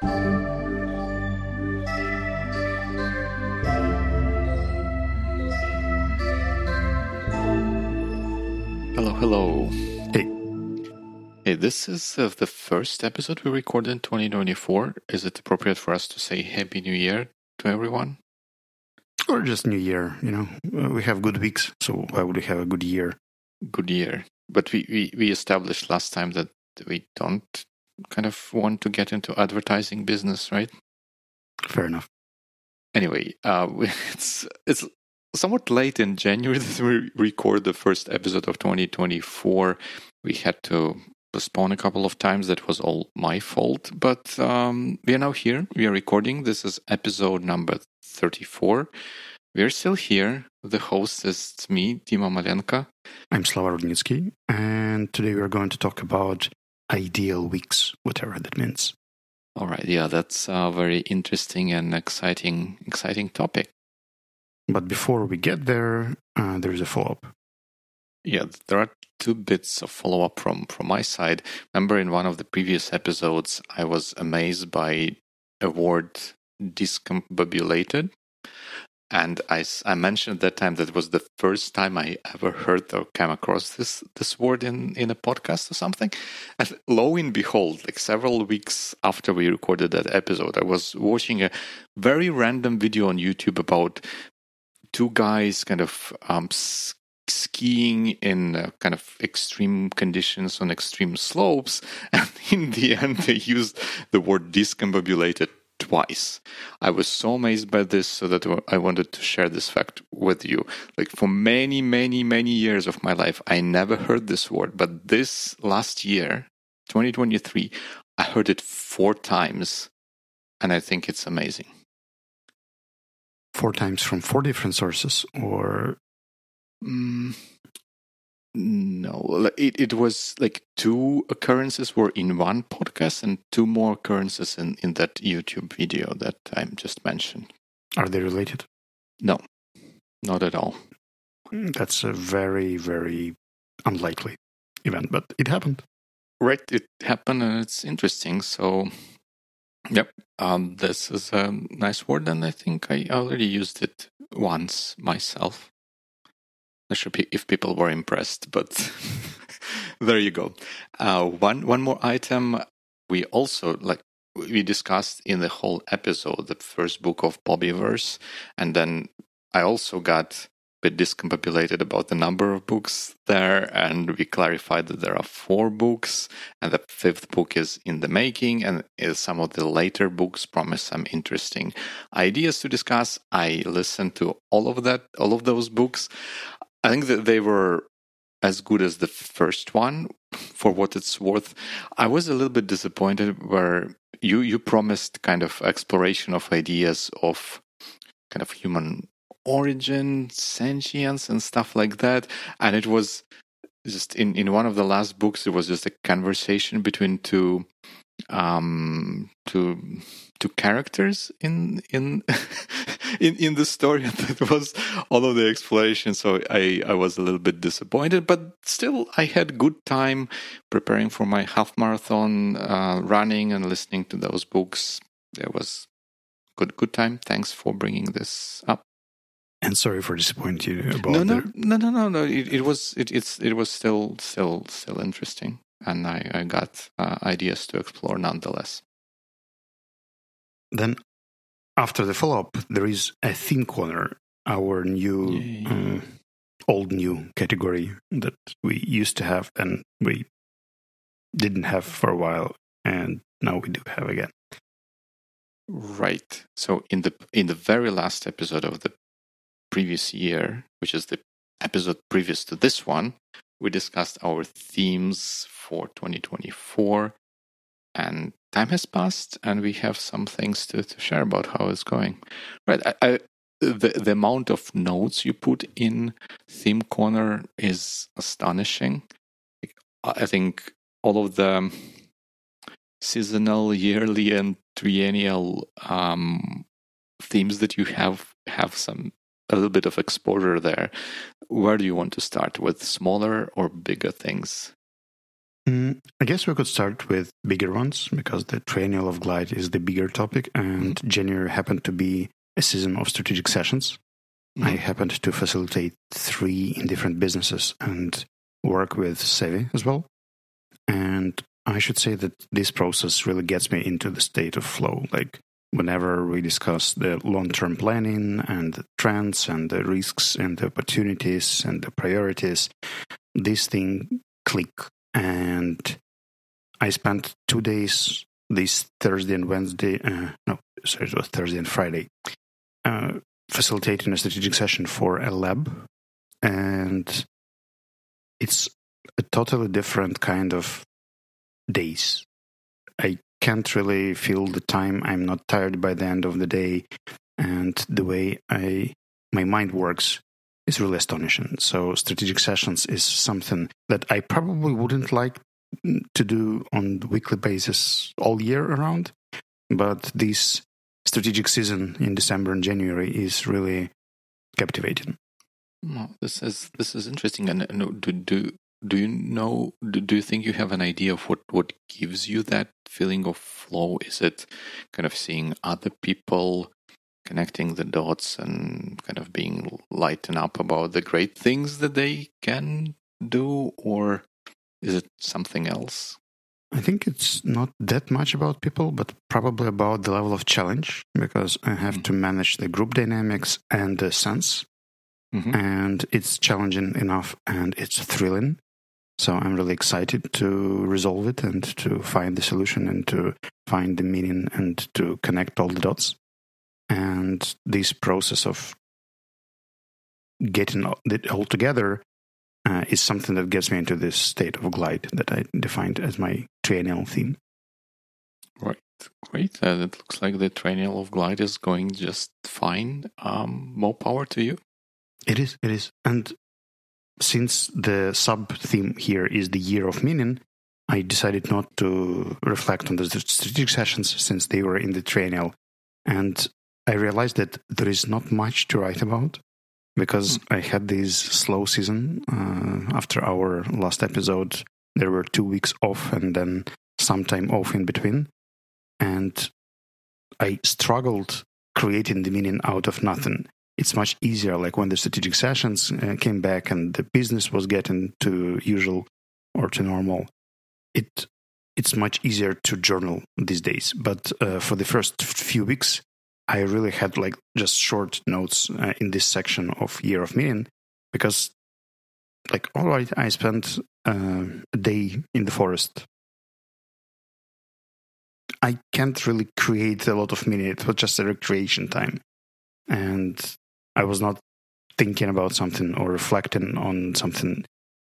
Hello, hello. Hey. Hey, this is uh, the first episode we recorded in 2024. Is it appropriate for us to say Happy New Year to everyone? Or just New Year, you know. Uh, we have good weeks, so why would we have a good year? Good year. But we, we, we established last time that we don't kind of want to get into advertising business, right? Fair enough. Anyway, uh, it's it's somewhat late in January that we record the first episode of 2024. We had to postpone a couple of times. That was all my fault. But um, we are now here. We are recording. This is episode number 34. We are still here. The host is me, Dima Malenka. I'm Slava Rudnitsky, and today we are going to talk about ideal weeks, whatever that means. All right. Yeah, that's a very interesting and exciting, exciting topic. But before we get there, uh, there is a follow up. Yeah, there are two bits of follow up from from my side. Remember, in one of the previous episodes, I was amazed by a word discombobulated. And I, I mentioned at that time that it was the first time I ever heard or came across this this word in, in a podcast or something. And lo and behold, like several weeks after we recorded that episode, I was watching a very random video on YouTube about two guys kind of um, skiing in uh, kind of extreme conditions on extreme slopes. And in the end, they used the word discombobulated twice. I was so amazed by this, so that I wanted to share this fact with you. Like for many, many, many years of my life, I never heard this word, but this last year, 2023, I heard it four times, and I think it's amazing. Four times from four different sources, or Mm, no, it, it was like two occurrences were in one podcast and two more occurrences in, in that YouTube video that I just mentioned. Are they related? No, not at all. Mm, that's a very, very unlikely event, but it happened. Right, it happened and it's interesting. So, yep, um, this is a nice word, and I think I already used it once myself. Not sure if people were impressed, but there you go. Uh, one one more item. We also like we discussed in the whole episode the first book of Bobiverse, and then I also got a bit discombobulated about the number of books there, and we clarified that there are four books, and the fifth book is in the making, and some of the later books promise some interesting ideas to discuss. I listened to all of that, all of those books. I think that they were as good as the first one for what it's worth. I was a little bit disappointed where you you promised kind of exploration of ideas of kind of human origin, sentience and stuff like that. And it was just in, in one of the last books it was just a conversation between two um two two characters in in in in the story that was all of the exploration so i i was a little bit disappointed but still i had good time preparing for my half marathon uh, running and listening to those books. There was good good time. Thanks for bringing this up. And sorry for disappointing you about no no no no no no. It, it was it, it's it was still still still interesting and i i got uh, ideas to explore nonetheless. Then after the follow up, there is a theme corner, our new, uh, old new category that we used to have and we didn't have for a while, and now we do have again. Right. So in the in the very last episode of the previous year, which is the episode previous to this one, we discussed our themes for 2024 and time has passed and we have some things to, to share about how it's going. Right I, I, the, the amount of notes you put in theme corner is astonishing. I think all of the seasonal yearly and triennial um, themes that you have have some a little bit of exposure there. Where do you want to start? With smaller or bigger things Mm, I guess we could start with bigger ones because the triennial of Glide is the bigger topic, and mm-hmm. January happened to be a season of strategic sessions. Mm-hmm. I happened to facilitate three in different businesses and work with Sevi as well. And I should say that this process really gets me into the state of flow. Like whenever we discuss the long term planning and the trends and the risks and the opportunities and the priorities, this thing click. And I spent two days this Thursday and Wednesday, uh, no, sorry, it was Thursday and Friday, uh, facilitating a strategic session for a lab. And it's a totally different kind of days. I can't really feel the time. I'm not tired by the end of the day, and the way I my mind works is really astonishing. So strategic sessions is something that I probably wouldn't like to do on weekly basis all year around, but this strategic season in December and January is really captivating. Well, this is this is interesting. And, and do, do do you know do, do you think you have an idea of what what gives you that feeling of flow is it kind of seeing other people connecting the dots and kind of being lightened up about the great things that they can do or is it something else I think it's not that much about people, but probably about the level of challenge because I have mm-hmm. to manage the group dynamics and the sense. Mm-hmm. And it's challenging enough and it's thrilling. So I'm really excited to resolve it and to find the solution and to find the meaning and to connect all the dots. And this process of getting it all together uh, is something that gets me into this state of glide that I defined as my triennial theme. Right, great. Uh, it looks like the triennial of glide is going just fine. Um, more power to you. It is, it is. And since the sub theme here is the year of meaning, I decided not to reflect on the strategic sessions since they were in the triennial. And I realized that there is not much to write about because mm. I had this slow season. Uh, after our last episode, there were two weeks off and then some time off in between. And I struggled creating the meaning out of nothing it's much easier. Like when the strategic sessions uh, came back and the business was getting to usual or to normal, it it's much easier to journal these days. But uh, for the first few weeks, I really had like just short notes uh, in this section of Year of Meaning because, like, all right, I spent uh, a day in the forest. I can't really create a lot of meaning. It was just a recreation time. And I was not thinking about something or reflecting on something.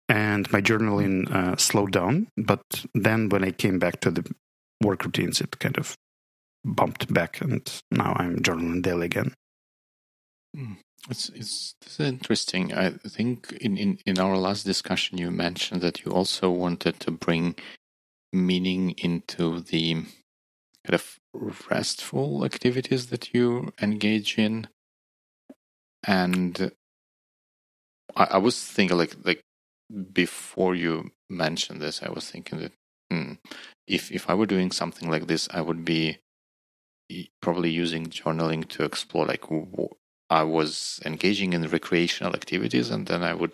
And my journaling uh, slowed down. But then when I came back to the work routines, it kind of bumped back. And now I'm journaling daily again. Hmm. It's, it's, it's interesting. I think in, in, in our last discussion, you mentioned that you also wanted to bring meaning into the kind of restful activities that you engage in and I, I, was thinking like like before you mentioned this, I was thinking that hmm, if if I were doing something like this, I would be probably using journaling to explore like I was engaging in recreational activities, and then I would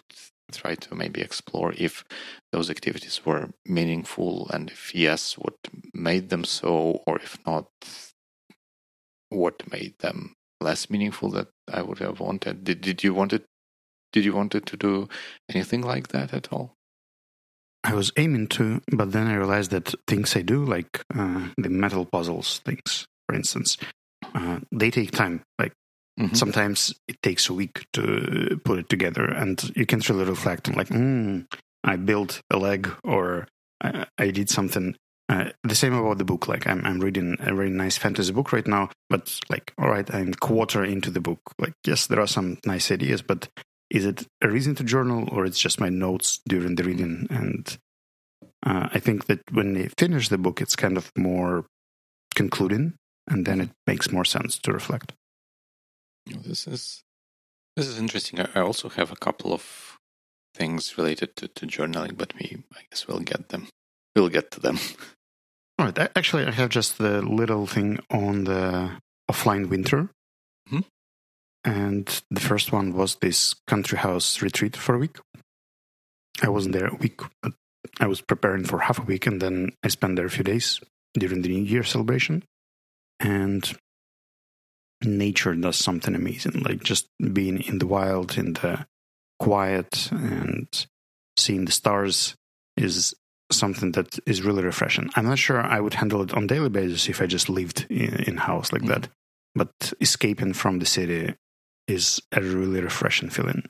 try to maybe explore if those activities were meaningful, and if yes, what made them so, or if not, what made them less meaningful that I would have wanted. Did did you want it? Did you want it to do anything like that at all? I was aiming to, but then I realized that things I do, like uh, the metal puzzles things, for instance, uh, they take time. Like mm-hmm. sometimes it takes a week to put it together, and you can't really reflect on like, mm, I built a leg or I, I did something uh, the same about the book. Like I'm, I'm reading a very nice fantasy book right now, but like, all right, I'm quarter into the book. Like, yes, there are some nice ideas, but is it a reason to journal or it's just my notes during the reading? And uh, I think that when they finish the book, it's kind of more concluding, and then it makes more sense to reflect. This is this is interesting. I also have a couple of things related to, to journaling, but we I guess we'll get them we'll get to them. All right. Actually, I have just the little thing on the offline winter. Hmm? And the first one was this country house retreat for a week. I wasn't there a week, but I was preparing for half a week, and then I spent there a few days during the New Year celebration. And nature does something amazing, like just being in the wild, in the quiet, and seeing the stars is something that is really refreshing. I'm not sure I would handle it on daily basis if I just lived in, in house like mm-hmm. that. But escaping from the city is a really refreshing feeling.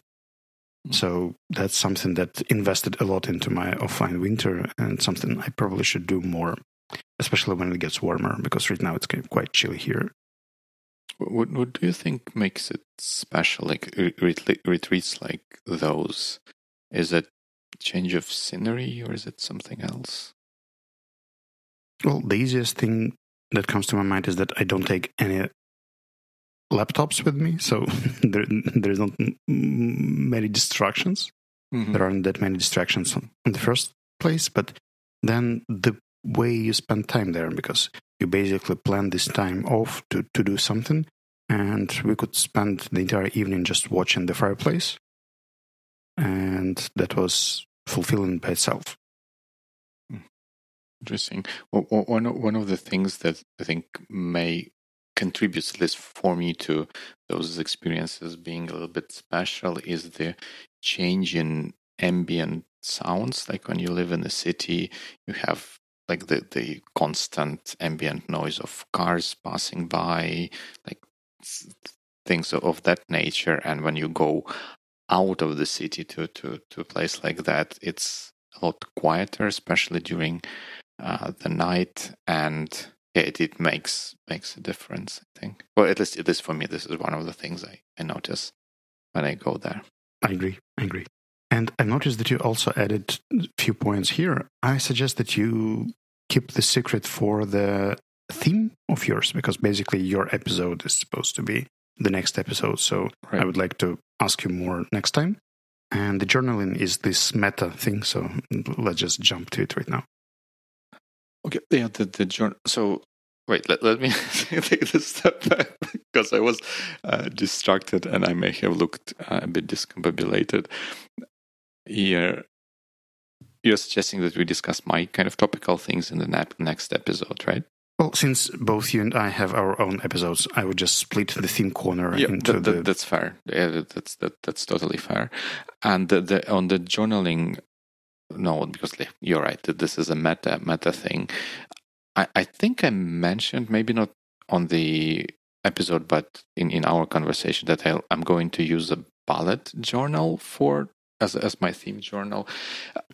Mm-hmm. So that's something that invested a lot into my offline winter and something I probably should do more, especially when it gets warmer because right now it's quite chilly here. What what do you think makes it special? Like retreats like those, is it change of scenery or is it something else? Well, the easiest thing that comes to my mind is that I don't take any laptops with me, so there, there's not many distractions. Mm-hmm. There aren't that many distractions in the first place, but then the way you spend time there, because you basically plan this time off to, to do something, and we could spend the entire evening just watching the fireplace, and that was fulfilling by itself. Hmm. Interesting. Well, one one of the things that I think may contributes at least for me to those experiences being a little bit special is the change in ambient sounds. Like when you live in a city, you have like the, the constant ambient noise of cars passing by, like things of that nature. And when you go out of the city to, to, to a place like that, it's a lot quieter, especially during uh, the night. And yeah, it, it makes makes a difference, I think. Well, at least it is for me. This is one of the things I, I notice when I go there. I agree. I agree. And I noticed that you also added a few points here. I suggest that you keep the secret for the theme of yours because basically your episode is supposed to be the next episode. So right. I would like to ask you more next time. And the journaling is this meta thing. So let's just jump to it right now. Okay. Yeah. The, the journal. So wait, let, let me take this step back because I was uh, distracted and I may have looked uh, a bit discombobulated. Here, you're suggesting that we discuss my kind of topical things in the next episode, right? Well, since both you and I have our own episodes, I would just split the theme corner yeah, into that, the. that's fair. Yeah, that's that, that's totally fair. And the, the, on the journaling note, because you're right, that this is a meta meta thing. I, I think I mentioned maybe not on the episode, but in, in our conversation that i am going to use a bullet journal for as as my theme journal.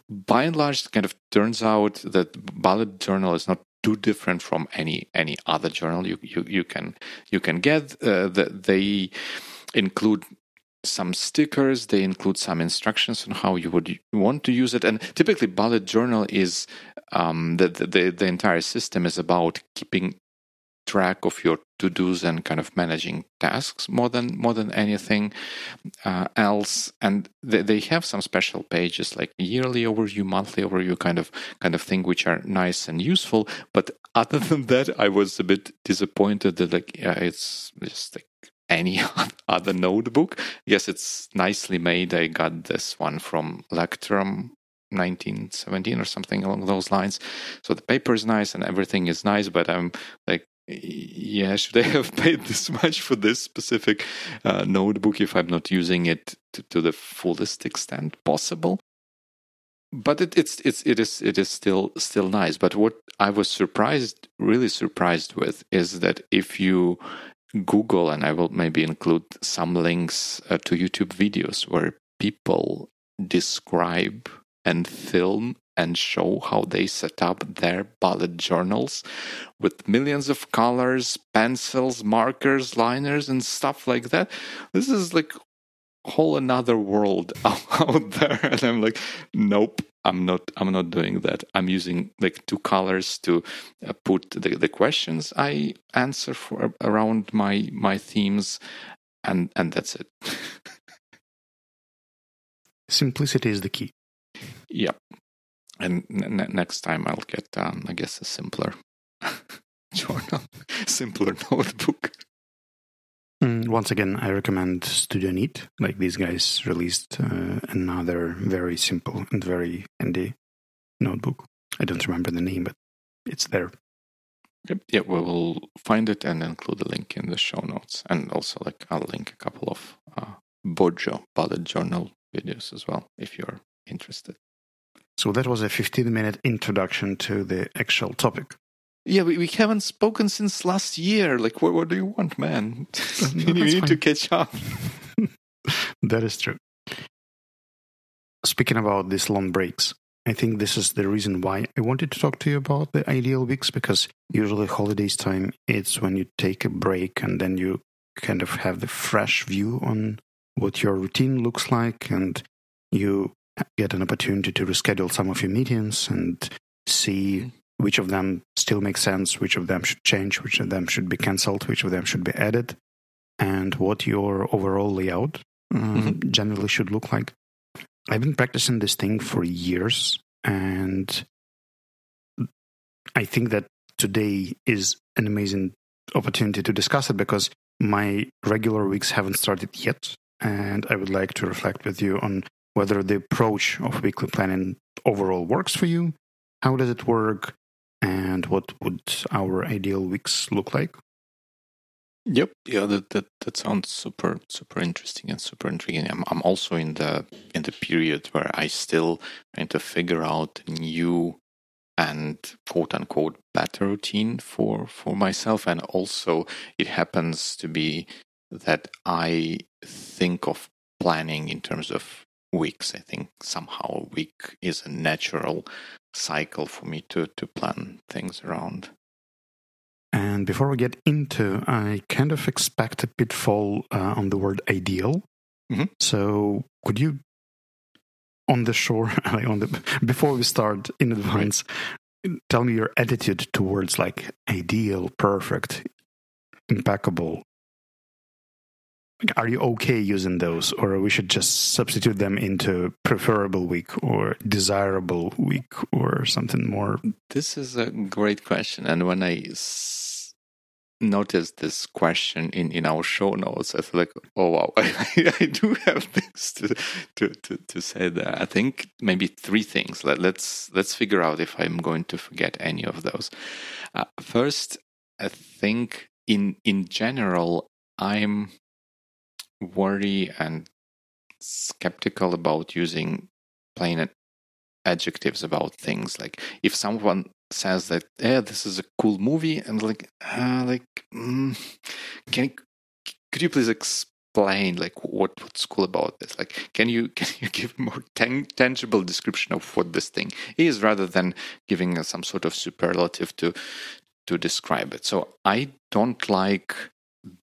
By and large, it kind of turns out that bullet journal is not too different from any any other journal you you, you can you can get. Uh, the, they include some stickers they include some instructions on how you would want to use it and typically bullet journal is um, the, the the entire system is about keeping track of your to dos and kind of managing tasks more than more than anything uh, else. And they, they have some special pages like yearly overview, monthly overview, kind of kind of thing, which are nice and useful. But other than that, I was a bit disappointed that like yeah, it's just like any other notebook. Yes, it's nicely made. I got this one from Leuchtturm 1917 or something along those lines. So the paper is nice and everything is nice, but I'm like yeah, should I have paid this much for this specific uh, notebook if I'm not using it to, to the fullest extent possible? But it, it's it's it is it is still still nice. But what I was surprised, really surprised with, is that if you Google, and I will maybe include some links uh, to YouTube videos where people describe and film and show how they set up their bullet journals with millions of colors, pencils, markers, liners, and stuff like that. This is like whole another world out there. And i'm like nope i'm not i'm not doing that. I'm using like two colors to uh, put the, the questions i answer for around my my themes and and that's it. Simplicity is the key. Yep and n- next time I'll get, um, I guess, a simpler journal, simpler notebook. Mm, once again, I recommend Studio Neat. Like these guys released uh, another very simple and very handy notebook. I don't remember the name, but it's there. Yep. Yeah, we will find it and include a link in the show notes, and also like I'll link a couple of uh, BuJo bullet journal videos as well if you're interested. So that was a 15 minute introduction to the actual topic. Yeah, we, we haven't spoken since last year. Like, what, what do you want, man? You need fine. to catch up. that is true. Speaking about these long breaks, I think this is the reason why I wanted to talk to you about the ideal weeks because usually holidays time it's when you take a break and then you kind of have the fresh view on what your routine looks like and you get an opportunity to reschedule some of your meetings and see which of them still make sense, which of them should change, which of them should be cancelled, which of them should be added, and what your overall layout uh, Mhm. generally should look like. I've been practicing this thing for years, and I think that today is an amazing opportunity to discuss it because my regular weeks haven't started yet, and I would like to reflect with you on whether the approach of weekly planning overall works for you, how does it work, and what would our ideal weeks look like. Yep. Yeah, that, that that sounds super super interesting and super intriguing. I'm I'm also in the in the period where I still trying to figure out new and quote unquote better routine for for myself and also it happens to be that I think of planning in terms of weeks. I think somehow a week is a natural cycle for me to to plan things around. And before we get into, I kind of expect a pitfall uh, on the word ideal. Mhm. So could you, on the shore, like on the before we start in advance, tell me your attitude towards like ideal, perfect, impeccable. Are you okay using those, or we should just substitute them into preferable week or desirable week or something more? This is a great question. And when I s- noticed this question in, in our show notes, I feel like, oh, wow, I, I do have things to, to, to, to say there. I think maybe three things. Let, let's, let's figure out if I'm going to forget any of those. Uh, first, I think in, in general, I'm worry and skeptical about using plain adjectives about things. Like if someone says that, "Yeah, this is a cool movie," and like, uh, like, mm, can could you please explain like what what's cool about this? Like, can you can you give more tan- tangible description of what this thing is, rather than giving some sort of superlative to to describe it? So I don't like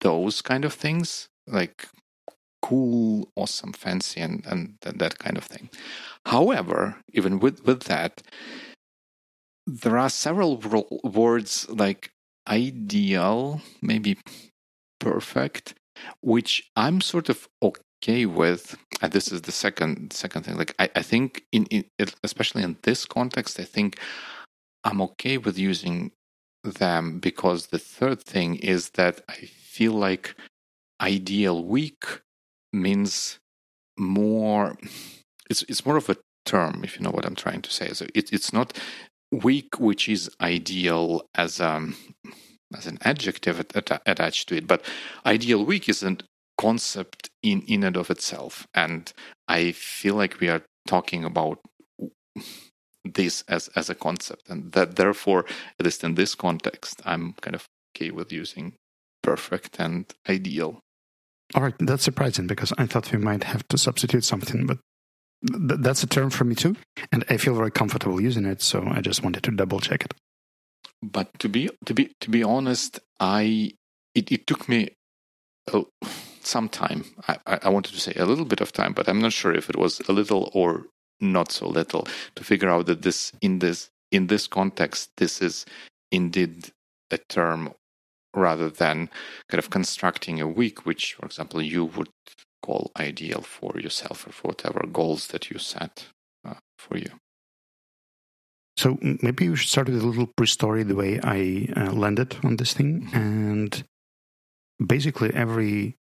those kind of things, like cool, awesome, fancy, and and that, kind of thing. However, even with with that, there are several words like ideal, maybe perfect, which I'm sort of okay with. And this is the second second thing. Like I, I think in, in especially in this context, I think I'm okay with using them because the third thing is that I feel like ideal week means more it's it's more of a term if you know what i'm trying to say. So it, it's not week which is ideal as um as an adjective at, attached to it but ideal week is a concept in in and of itself. And i feel like we are talking about this as as a concept. And that therefore at least in this context i'm kind of okay with using perfect and ideal all right, that's surprising because I thought we might have to substitute something, but th- that's a term for me too, and I feel very comfortable using it. So I just wanted to double check it. But to be to be to be honest, I it, it took me a, some time. I, I wanted to say a little bit of time, but I'm not sure if it was a little or not so little to figure out that this in this in this context this is indeed a term rather than kind of constructing a week, which, for example, you would call ideal for yourself or for whatever goals that you set uh, for you. so maybe we should start with a little pre-story the way I uh, landed on this thing, Mm-hmm. and basically every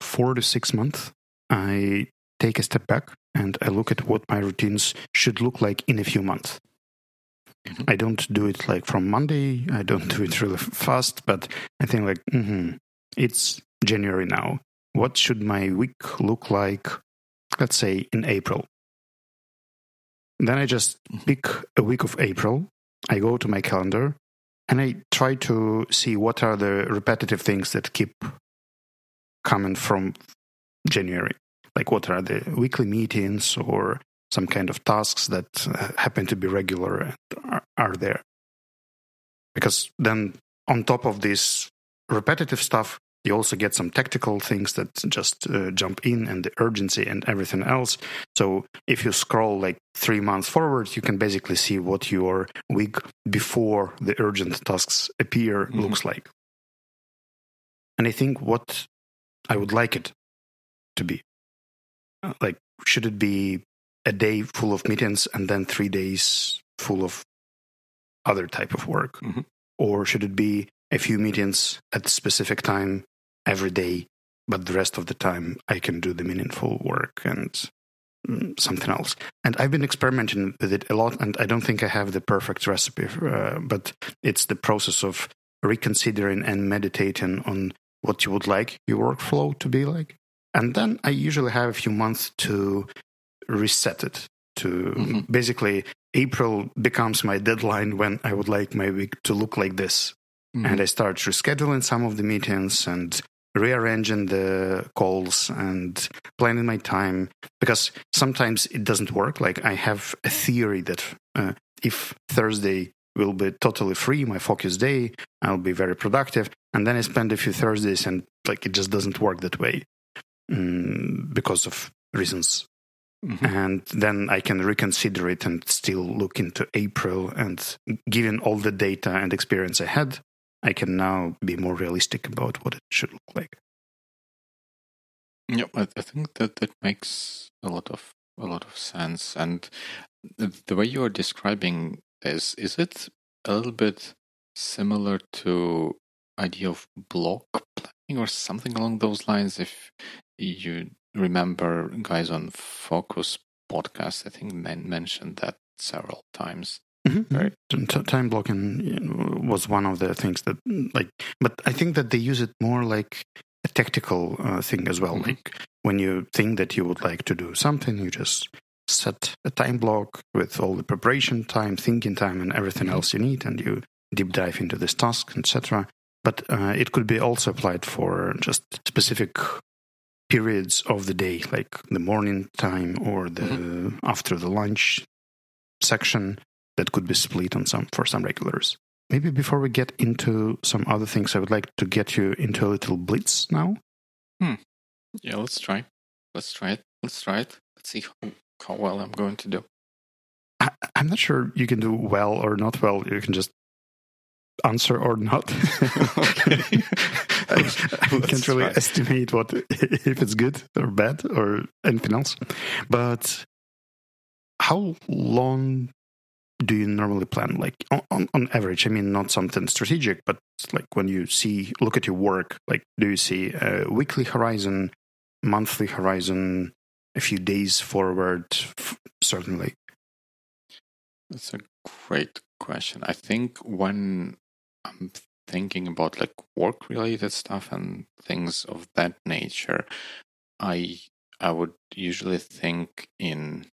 four to six months, I take a step back and I look at what my routines should look like in a few months. Mhm. I don't do it like from Monday. I don't do it really fast, but I think like, hmm it's January now. What should my week look like? Let's say in April. Then I just Mhm. pick a week of April. I go to my calendar and I try to see what are the repetitive things that keep coming from January. Like what are the weekly meetings or some kind of tasks that uh, happen to be regular and are, are there. Because then on top of this repetitive stuff, you also get some tactical things that just uh, jump in and the urgency and everything else. So if you scroll like three months forward, you can basically see what your week before the urgent tasks appear Mhm. looks like. And I think what I would like it to be uh, like, should it be a day full of meetings and then three days full of other type of work? Mhm. Or should it be a few meetings at a specific time every day, but the rest of the time I can do the meaningful work and mm, something else? And I've been experimenting with it a lot, and I don't think I have the perfect recipe, uh, but it's the process of reconsidering and meditating on what you would like your workflow to be like. And then I usually have a few months to reset it to Mhm. basically April becomes my deadline when I would like my week to look like this. And I start rescheduling some of the meetings and rearranging the calls and planning my time because sometimes it doesn't work. Like I have a theory that uh, if Thursday will be totally free, my focus day, I'll be very productive. And then I spend a few Thursdays and like it just doesn't work that way mm, because of reasons Mhm. and then I can reconsider it and still look into April. And given all the data and experience I had, I can now be more realistic about what it should look like. Yeah, I, I think that that makes a lot of a lot of sense. And the, the way you are describing this, is it a little bit similar to idea of block planning or something along those lines? If you remember, guys on Focus podcast, I think men mentioned that several times. Right. T- time blocking was one of the things that, like, but I think that they use it more like a tactical uh, thing as well. Mhm. Like when you think that you would like to do something, you just set a time block with all the preparation time, thinking time, and everything Mhm. else you need, and you deep dive into this task, etc. But uh, it could be also applied for just specific periods of the day, like the morning time or the after the lunch section that could be split on some for some regulars. Maybe before we get into some other things, I would like to get you into a little blitz now. Hmm. Yeah, let's try. Let's try it. Let's try it. Let's see how, how well I'm going to do. I, I'm not sure you can do well or not well. You can just answer or not. Okay. I, can't really try. estimate what if it's good or bad or anything else. But how long do you normally plan? Like on, on, on average, I mean, not something strategic, but like when you see look at your work, like do you see a weekly horizon, monthly horizon, a few days forward? F- certainly. That's a great question. I think when I'm thinking about like work related stuff and things of that nature, I I would usually think in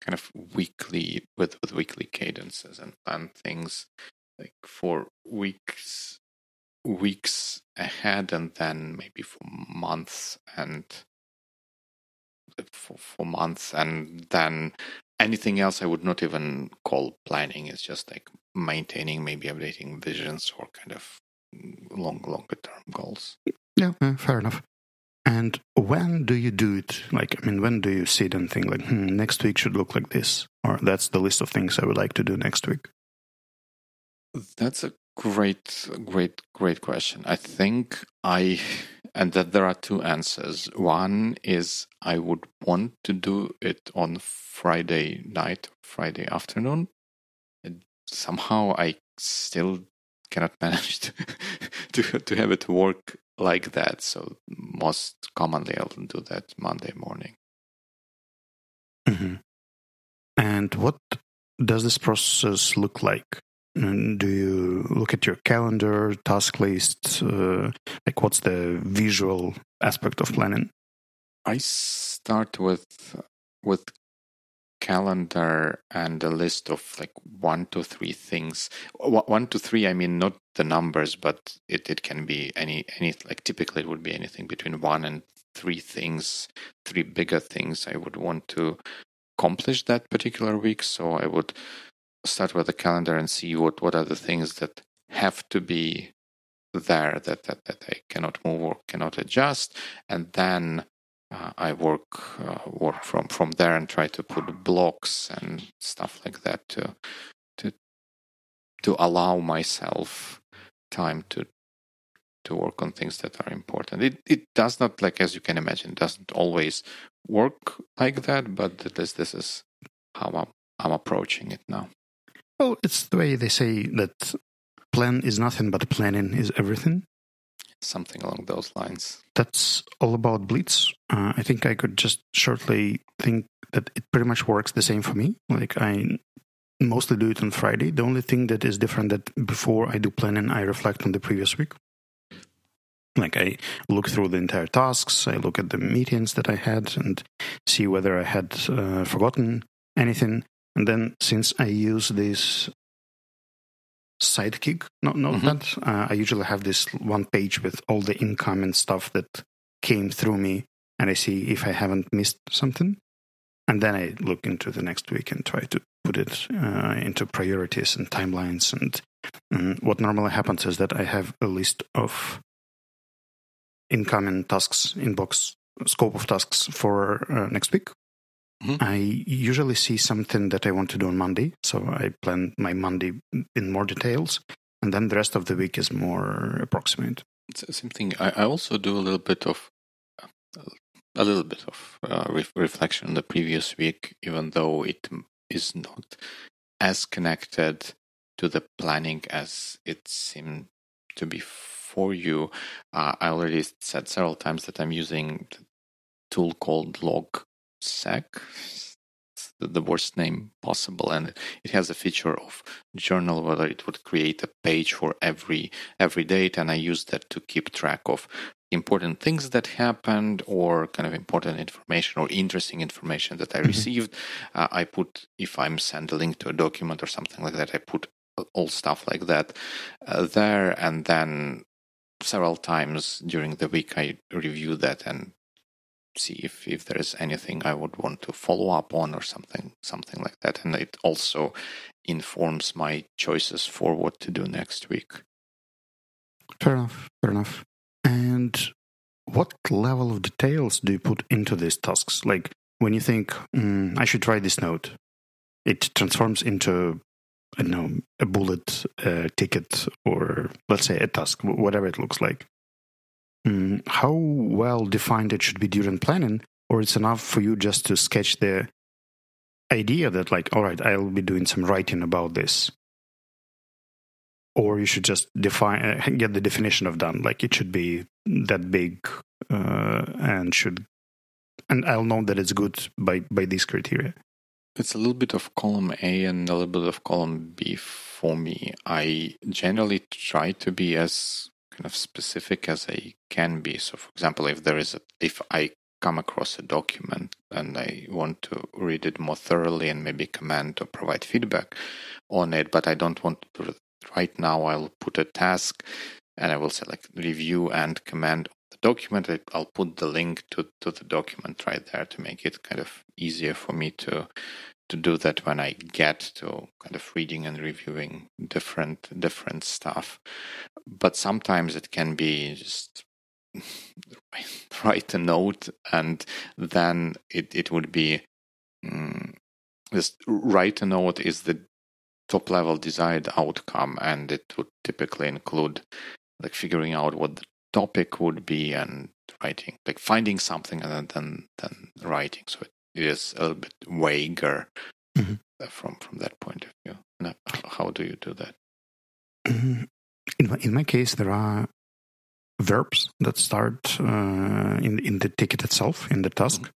kind of weekly with, with weekly cadences and plan things like for weeks weeks ahead and then maybe for months and for, for months and then anything else I would not even call planning. It's just like maintaining, maybe updating visions or kind of long, longer term goals. Yeah, fair enough. And when do you do it? Like, I mean, when do you sit and think, like, hmm, next week should look like this? Or that's the list of things I would like to do next week? That's a great, great, great question. I think I and that there are two answers. One is I would want to do it on Friday night, Friday afternoon. Somehow I still cannot manage to, to to have it work like that. So most commonly I'll do that Monday morning. Mm-hmm. And what does this process look like? Do you look at your calendar, task list? Uh, like, what's the visual aspect of planning? I start with with calendar and a list of like one to three things. One to three, I mean not the numbers, but it, it can be any any like typically it would be anything between one and three things, three bigger things I would want to accomplish that particular week. So I would start with the calendar and see what, what are the things that have to be there that, that, that I cannot move or cannot adjust. And then uh, I work uh, work from, from there and try to put blocks and stuff like that to to to allow myself time to to work on things that are important. It it does not like as you can imagine doesn't always work like that, but this this is how I'm I'm approaching it now. Well, it's the way they say that plan is nothing but planning is everything. Something along those lines. That's all about Blitz. Uh, I think I could just shortly think that it pretty much works the same for me. Like I mostly do it on Friday. The only thing that is different that before I do planning, I reflect on the previous week. Like I look through the entire tasks, I look at the meetings that I had and see whether I had uh, forgotten anything. And then since I use this sidekick not notepad, mm-hmm. uh, I usually have this one page with all the income and stuff that came through me, and I see if I haven't missed something. And then I look into the next week and try to put it uh, into priorities and timelines. And, and what normally happens is that I have a list of incoming tasks inbox scope of tasks for uh, next week. Mm-hmm. I usually see something that I want to do on Monday, so I plan my Monday in more details, and then the rest of the week is more approximate. It's the same thing. I, I also do a little bit of a little bit of uh, re- reflection on the previous week, even though it is not as connected to the planning as it seemed to be for you. Uh, I already said several times that I'm using a tool called Logseq. It's the worst name possible, and it has a feature of journal whether it would create a page for every every date, and I use that to keep track of important things that happened or kind of important information or interesting information that I mm-hmm. received. Uh, I put, if I'm send a link to a document or something like that, I put all stuff like that uh, there. And then several times during the week I review that and see if, if there is anything I would want to follow up on or something something like that. And it also informs my choices for what to do next week. Fair enough. Fair enough. And what level of details do you put into these tasks? Like when you think, mm, I should try this note, it transforms into I don't know, a bullet ticket or let's say a task, whatever it looks like. Mm, how well defined it should be during planning, or it's enough for you just to sketch the idea that, like, all right, I'll be doing some writing about this. Or you should just define, uh, get the definition of done. Like it should be that big uh, and should, and I'll know that it's good by by these criteria. It's a little bit of column A and a little bit of column B for me. I generally try to be as kind of specific as I can be. So, for example, if there is a, if I come across a document and I want to read it more thoroughly and maybe comment or provide feedback on it, but I don't want to right now, I'll put a task and I will select review and comment the document. I'll put the link to, to the document right there to make it kind of easier for me to to do that when I get to kind of reading and reviewing different different stuff. But sometimes it can be just write a note and then it, it would be um, just write a note is the top level desired outcome and it would typically include like figuring out what the topic would be and writing, like finding something and then then writing. So it is a little bit vaguer mm-hmm. from from that point of view. Now, how do you do that? In my, in my case, there are verbs that start uh, in in the ticket itself in the task. Mm-hmm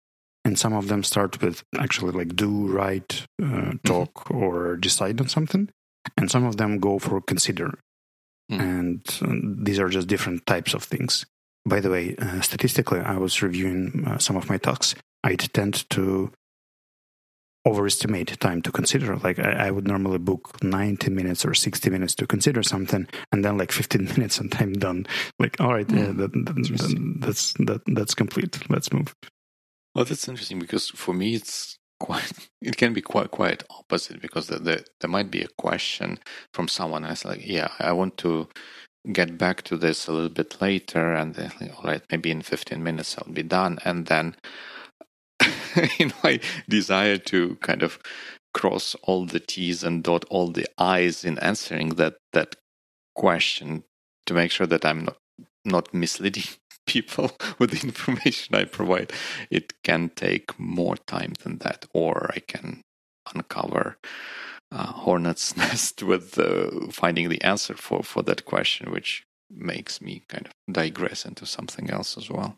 and some of them start with actually like do, write, uh, mm-hmm. talk, mm-hmm. or decide on something, and some of them go for consider. Mm. And uh, these are just different types of things. By the way, uh, statistically, I was reviewing uh, some of my tasks. I tend to overestimate time to consider. Like I, I, would normally book 90 minutes or 60 minutes to consider something, and then like 15 minutes and I'm done. Like, all right, yeah, that, that, that's that, that's complete. Let's move. Well, that's interesting because for me, it's quite. It can be quite quite opposite because the, the, there might be a question from someone else like, "Yeah, I want to get back to this a little bit later," and then, all right, maybe in fifteen minutes I'll be done, and then in my desire to kind of cross all the T's and dot all the I's in answering that that question to make sure that I'm not not misleading people with the information I provide, it can take more time than that, or I can uncover uh, hornet's nest with uh, finding the answer for, for that question, which makes me kind of digress into something else as well.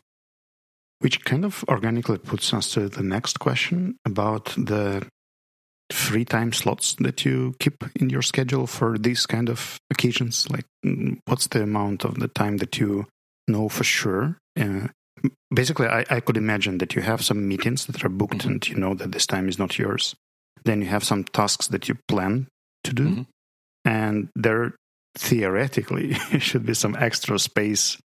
Which kind of organically puts us to the next question about the free time slots that you keep in your schedule for these kind of occasions. Like, mm, what's the amount of the time that you know for sure. Uh, basically, I, I, could imagine that you have some meetings that are booked mm-hmm. and you know that this time is not yours. Then you have some tasks that you plan to do. Mm-hmm. And there theoretically should be some extra space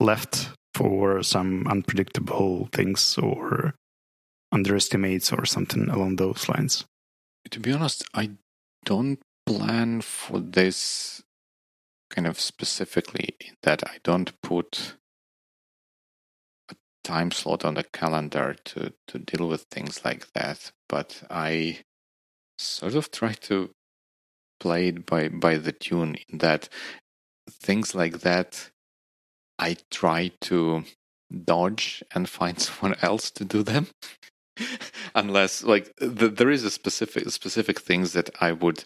left for some unpredictable things or underestimates or something along those lines. To be honest, I don't plan for this kind of specifically in that I don't put a time slot on the calendar to, to deal with things like that, but I sort of try to play it by, by the tune in that things like that I try to dodge and find someone else to do them. Unless, like, the, there is a specific specific things that I would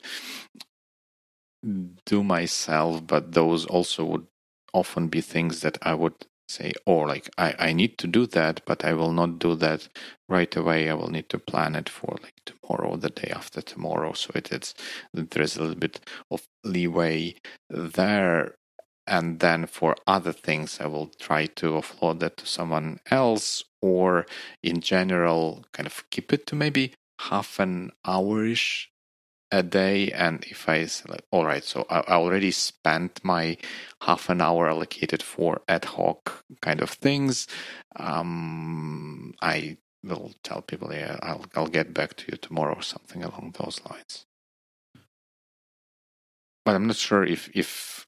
do myself, but those also would often be things that I would say, or oh, like I, I need to do that, but I will not do that right away. I will need to plan it for like tomorrow, the day after tomorrow. So it, it's there's a little bit of leeway there. And then for other things, I will try to offload that to someone else, or in general, kind of keep it to maybe half an hourish a day and if i select all right so I, already spent my half an hour allocated for ad hoc kind of things. Um, i will tell people yeah I'll, I'll get back to you tomorrow or something along those lines. But i'm not sure if if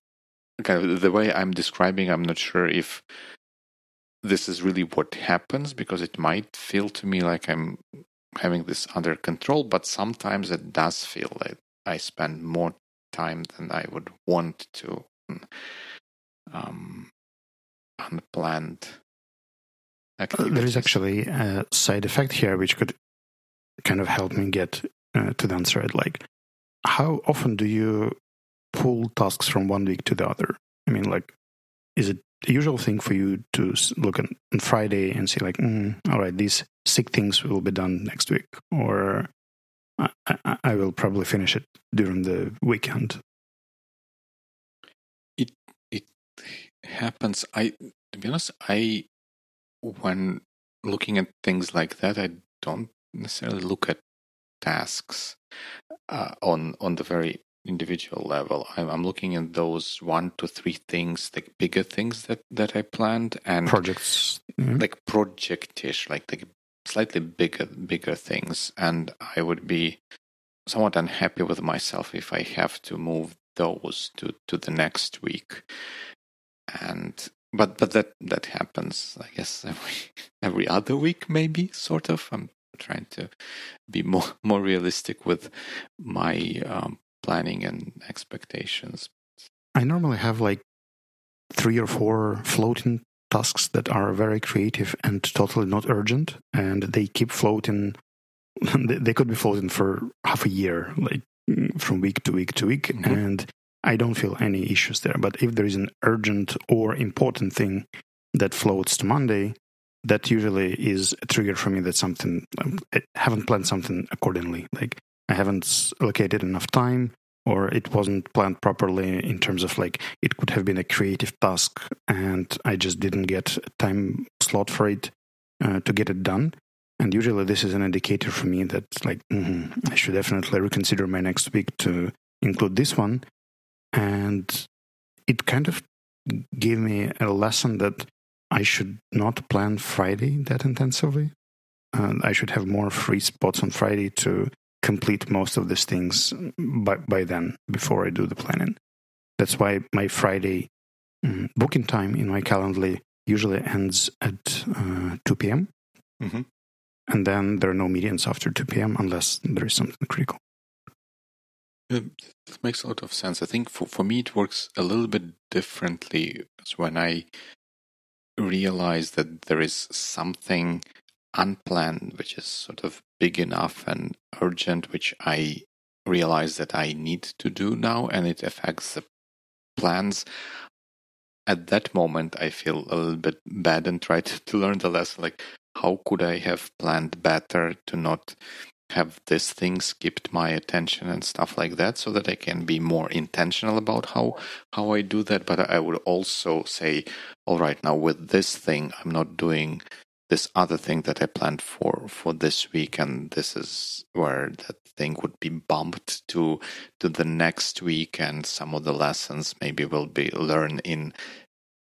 kind of the way i'm describing i'm not sure if this is really what happens because it might feel to me like i'm having this under control, but sometimes it does feel like I spend more time than I would want to um, unplanned activities. There is actually a side effect here which could kind of help me get uh, to the answer. Like, how often do you pull tasks from one week to the other? I mean, like, is it usual thing for you to look on, on Friday and say like, mm, all right, these sick things will be done next week, or I, I, I, will probably finish it during the weekend. It it happens. I to be honest, I when looking at things like that, I don't necessarily look at tasks uh, on on the very individual level. I'm, I'm looking at those one to three things, like bigger things that that I planned and projects, mm-hmm. like projectish, like like slightly bigger bigger things, and I would be somewhat unhappy with myself if I have to move those to to the next week. And but but that that happens, I guess every every other week, maybe sort of. I'm trying to be more more realistic with my um, planning and expectations. I normally have like three or four floating tasks that are very creative and totally not urgent, and they keep floating. they could be floating for half a year, like from week to week to week, mm-hmm. and I don't feel any issues there. But if there is an urgent or important thing that floats to Monday, that usually is a trigger for me that something um, I haven't planned something accordingly. Like I haven't allocated enough time, or it wasn't planned properly in terms of like it could have been a creative task, and I just didn't get a time slot for it uh, to get it done. And usually, this is an indicator for me that like mm-hmm, I should definitely reconsider my next week to include this one. And it kind of gave me a lesson that I should not plan Friday that intensively. And I should have more free spots on Friday to complete most of these things by, by then before I do the planning. That's why my Friday um, booking time in my calendar usually ends at uh, 2 p.m. Mm-hmm. And then there are no meetings after 2 p.m. unless there is something critical. It makes a lot of sense. I think for, for me, it works a little bit differently. When I realize that there is something unplanned, which is sort of big enough and urgent, which I realize that I need to do now, and it affects the plans. At that moment, I feel a little bit bad and try to, learn the lesson like, how could I have planned better to not have this thing skipped my attention and stuff like that so that I can be more intentional about how how I do that but I would also say all right now with this thing I'm not doing this other thing that I planned for for this week and this is where that thing would be bumped to to the next week and some of the lessons maybe will be learned in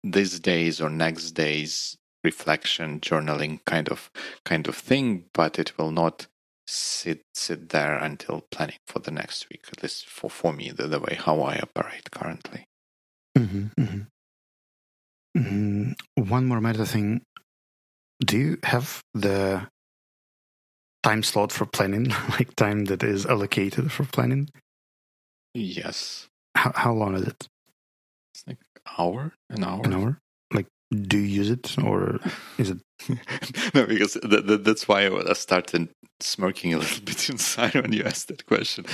these days or next days reflection journaling kind of kind of thing but it will not sit sit there until planning for the next week. At least for for me, the, the way how I operate currently. Mm-hmm, mm-hmm. Mm, one more meta thing. Do you have the time slot for planning, like time that is allocated for planning? Yes. How how long is it? It's like hour, an hour, an hour. Like, do you use it, or is it? no, because th- th- that's why I started smirking a little bit inside when you asked that question.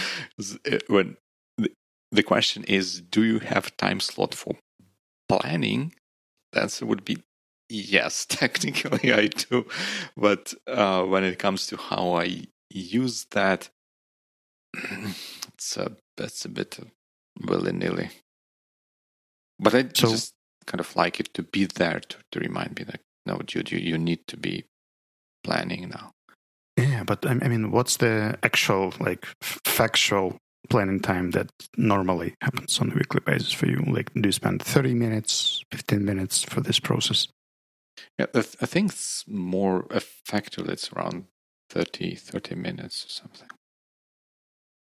When the, the question is, do you have time slot for planning? The answer would be yes. Technically, I do, but uh, when it comes to how I use that, it's a that's a bit willy nilly. But I so, just kind of like it to be there to, to remind me that no, Jude, you, you need to be planning now. Yeah, but I mean, what's the actual, like, factual planning time that normally happens on a weekly basis for you? Like, do you spend 30 minutes, 15 minutes for this process? Yeah, I think it's more effective. It's around 30, 30 minutes or something.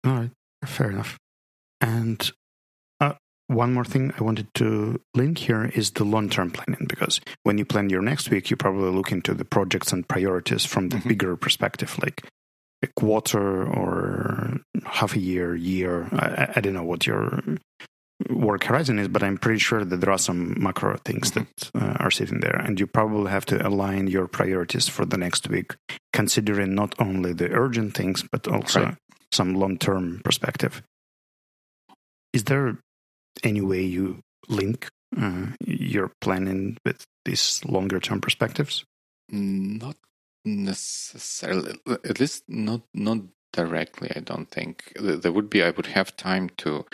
All right, fair enough. And one more thing I wanted to link here is the long term planning because when you plan your next week, you probably look into the projects and priorities from the mm-hmm. bigger perspective, like a quarter or half a year, year. I, I, don't know what your work horizon is, but I'm pretty sure that there are some macro things mm-hmm. that uh, are sitting there. And you probably have to align your priorities for the next week, considering not only the urgent things, but also right. some long term perspective. Is there any way you link uh, your planning with these longer term perspectives? Not necessarily, at least not not directly. I don't think there would be. I would have time to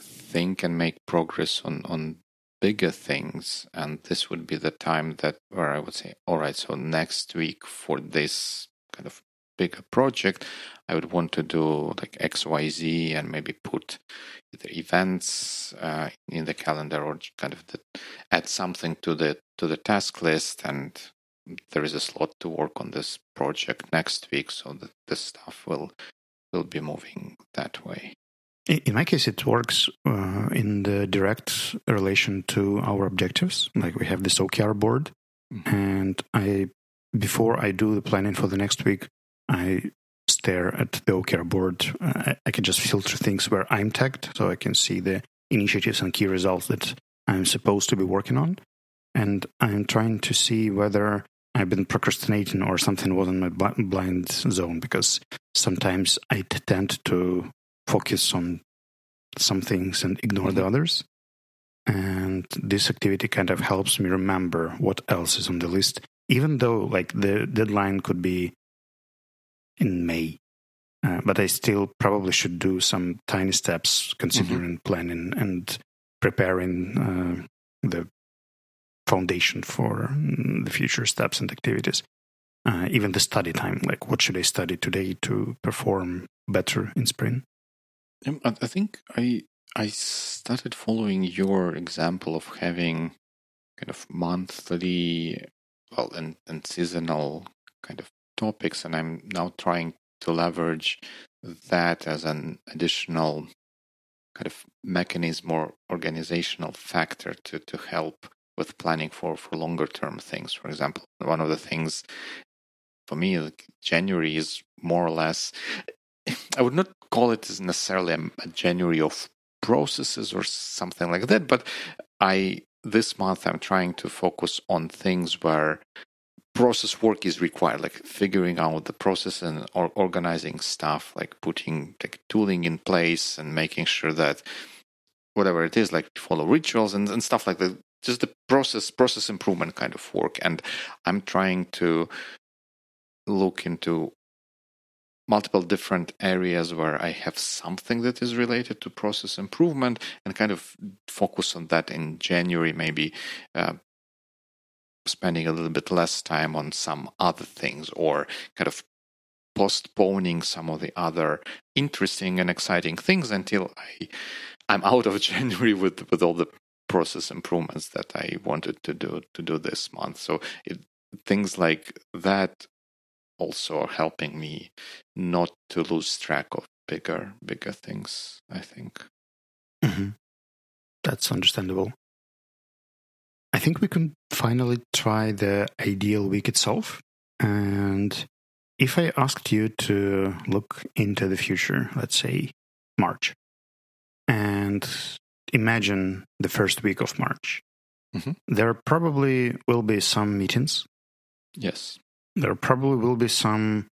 think and make progress on on bigger things, and this would be the time that where I would say, all right, so next week for this kind of bigger project, I would want to do like X, Y, Z, and maybe put either events uh, in the calendar or kind of the, add something to the to the task list. And there is a slot to work on this project next week, so that the stuff will will be moving that way. In my case, it works uh, in the direct relation to our objectives. Like we have this OKR board, mm-hmm. and I before I do the planning for the next week, I stare at the OKR board. I, I can just filter things where I'm tagged, so I can see the initiatives and key results that I'm supposed to be working on, and I'm trying to see whether I've been procrastinating or something was in my blind zone because sometimes I tend to focus on some things and ignore the mm-hmm. others. And this activity kind of helps me remember what else is on the list, even though like the deadline could be in May. Uh, but I still probably should do some tiny steps considering mm-hmm. planning and preparing uh, the foundation for mm, the future steps and activities. Uh, even the study time, like what should I study today to perform better in spring? I think I I started following your example of having kind of monthly, well, and, and seasonal kind of topics, and I'm now trying to leverage that as an additional kind of mechanism or organizational factor to, to help with planning for, for longer term things. For example, one of the things for me, like January is more or less, I would not call it necessarily a, January of processes or something like that, but I this month I'm trying to focus on things where process work is required, like figuring out the process and or organizing stuff, like putting like tooling in place and making sure that whatever it is, like follow rituals and, and stuff like that. Just the process process improvement kind of work. And I'm trying to look into multiple different areas where I have something that is related to process improvement and kind of focus on that in January, maybe uh, spending a little bit less time on some other things or kind of postponing some of the other interesting and exciting things until I I'm out of January with with all the process improvements that I wanted to do to do this month. So it, things like that also are helping me not to lose track of bigger bigger things. I think. Mm-hmm. That's understandable. I think we can finally try the ideal week itself. And if I asked you to look into the future, let's say March, and imagine the first week of March, mm-hmm. there probably will be some meetings. Yes. There probably will be some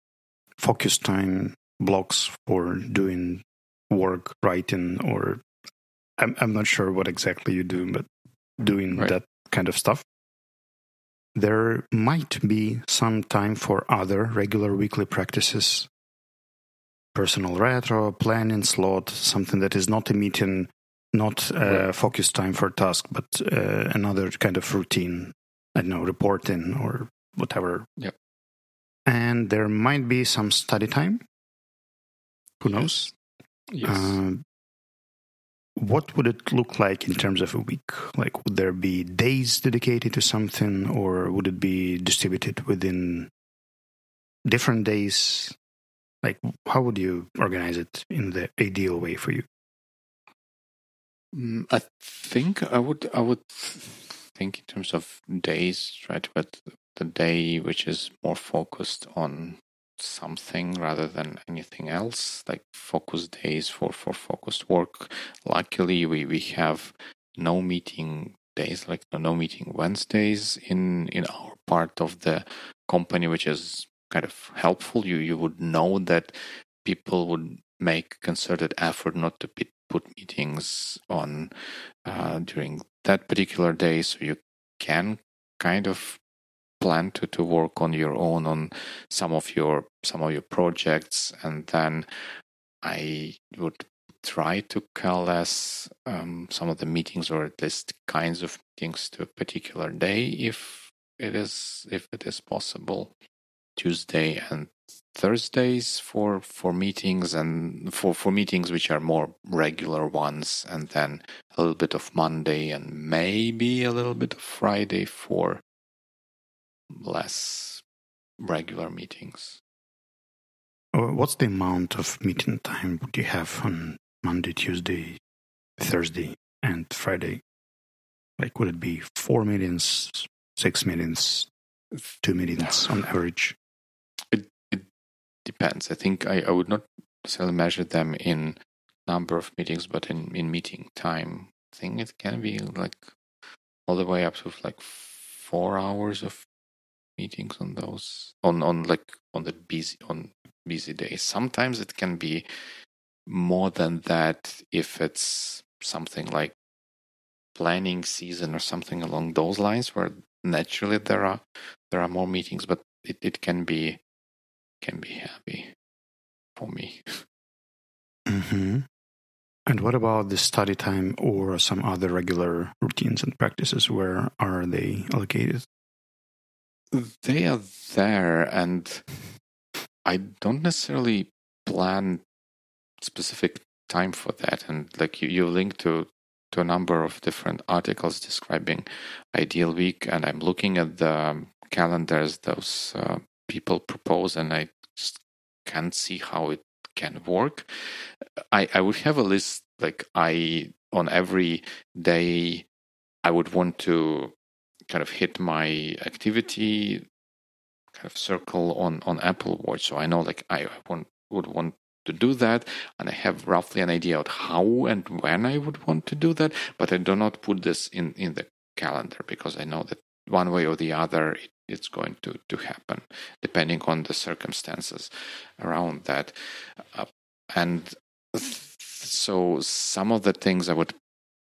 focus time blocks for doing work, writing, or I'm, I'm not sure what exactly you do, but doing right. that kind of stuff. There might be some time for other regular weekly practices. Personal retro, planning slot, something that is not a meeting, not a right. focus time for task, but uh, another kind of routine. I don't know, reporting or whatever. Yep. And there might be some study time. Who knows? Yes. Uh, what would it look like in terms of a week? Like, would there be days dedicated to something, or would it be distributed within different days? Like, how would you organize it in the ideal way for you? Mm, I think I would. I would think in terms of days, right? But the day which is more focused on something rather than anything else, like focus days for, for focused work. Luckily, we, we have no meeting days, like no meeting Wednesdays in, in our part of the company, which is kind of helpful. You, you would know that people would make concerted effort not to put meetings on uh, during that particular day, so you can kind of plan to, to work on your own on some of your some of your projects. And then i would try to coalesce um, some of the meetings or at least kinds of meetings to a particular day if it is if it is possible. Tuesday and thursdays for for meetings and for for meetings which are more regular ones. And then a little bit of monday and maybe a little bit of friday for less regular meetings. Uh, what's the amount of meeting time would you have on Monday, Tuesday, Thursday, and Friday? Like, would it be four meetings, six meetings, two meetings on average? It, it depends. I think I, I would not necessarily measure them in number of meetings, but in, in meeting time. I think it can be like all the way up to like four hours of meetings on those on on like on the busy on busy days. Sometimes it can be more than that if it's something like planning season or something along those lines where naturally there are there are more meetings but it, it can be can be heavy for me mm-hmm. and what about the study time or some other regular routines and practices where are they allocated they are there and i don't necessarily plan specific time for that. And like you, you link to to a number of different articles describing ideal week and i'm looking at the calendars those uh, people propose and i just can't see how it can work. I i would have a list like i on every day i would want to kind of hit my activity kind of circle on on apple watch. So i know like i want would want to do that and i have roughly an idea of how and when i would want to do that but i do not put this in in the calendar because i know that one way or the other it, it's going to to happen depending on the circumstances around that. Uh, and th- so some of the things i would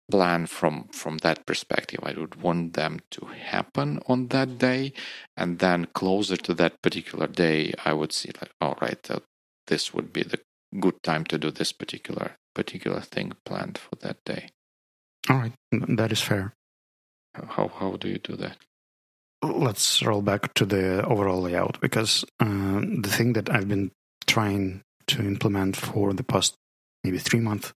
plan from from that perspective i would want them to happen on that day and then closer to that particular day i would see like all right uh, this would be the good time to do this particular particular thing planned for that day. All right, that is fair. How how do you do that? Let's roll back to the overall layout because uh, the thing that I've been trying to implement for the past maybe three months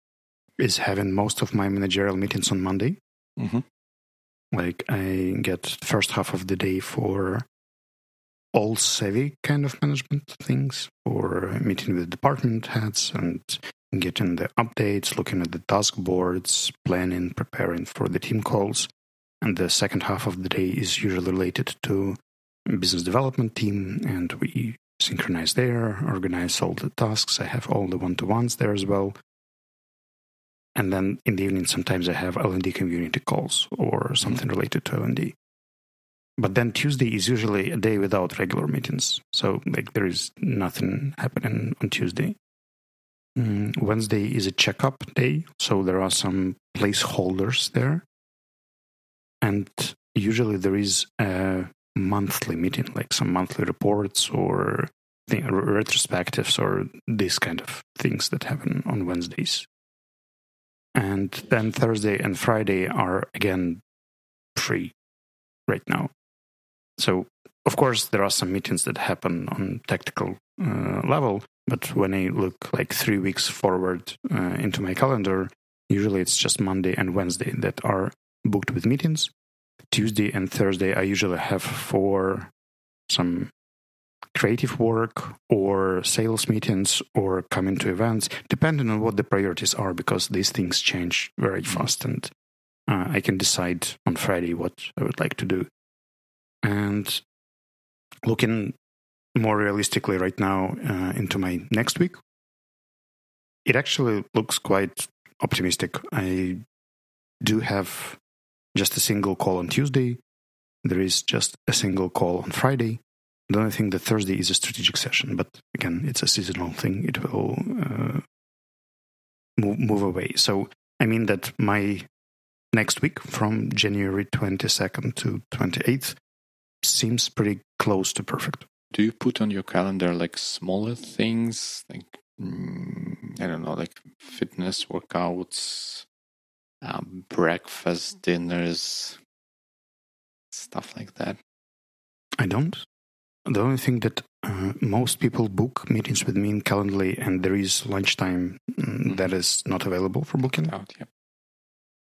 is having most of my managerial meetings on Monday. Mm-hmm. Like I get first half of the day for all savvy kind of management things or meeting with department heads and getting the updates, looking at the task boards, planning, preparing for the team calls. And the second half of the day is usually related to business development team and we synchronize there, organize all the tasks. I have all the one-to-ones there as well. And then in the evening, sometimes I have L&D community calls or something related to L&D. But then Tuesday is usually a day without regular meetings. So like there is nothing happening on Tuesday. Mm, Wednesday is a checkup day, so there are some placeholders there. And usually there is a monthly meeting, like some monthly reports or thing, retrospectives or this kind of things that happen on Wednesdays. And then Thursday and Friday are again free right now. So, of course, there are some meetings that happen on tactical uh, level, but when I look like three weeks forward uh, into my calendar, usually it's just Monday and Wednesday that are booked with meetings. Tuesday and Thursday, I usually have for some creative work or sales meetings or coming to events, depending on what the priorities are, because these things change very mm-hmm. fast. And uh, I can decide on Friday what I would like to do. And looking more realistically right now uh, into my next week, it actually looks quite optimistic. I do have just a single call on Tuesday. There is just a single call on Friday. The only thing that Thursday is a strategic session, but again, it's a seasonal thing. It will uh, move, move away. So, I mean that my next week from January 22nd to 28th seems pretty close to perfect. Do you put on your calendar like smaller things, like mm, I don't know, like fitness workouts, um, breakfast, dinners, stuff like that? I don't. The only thing that uh, most people book meetings with me in Calendly, and there is lunchtime mm, mm-hmm. that is not available for booking. Out, yep.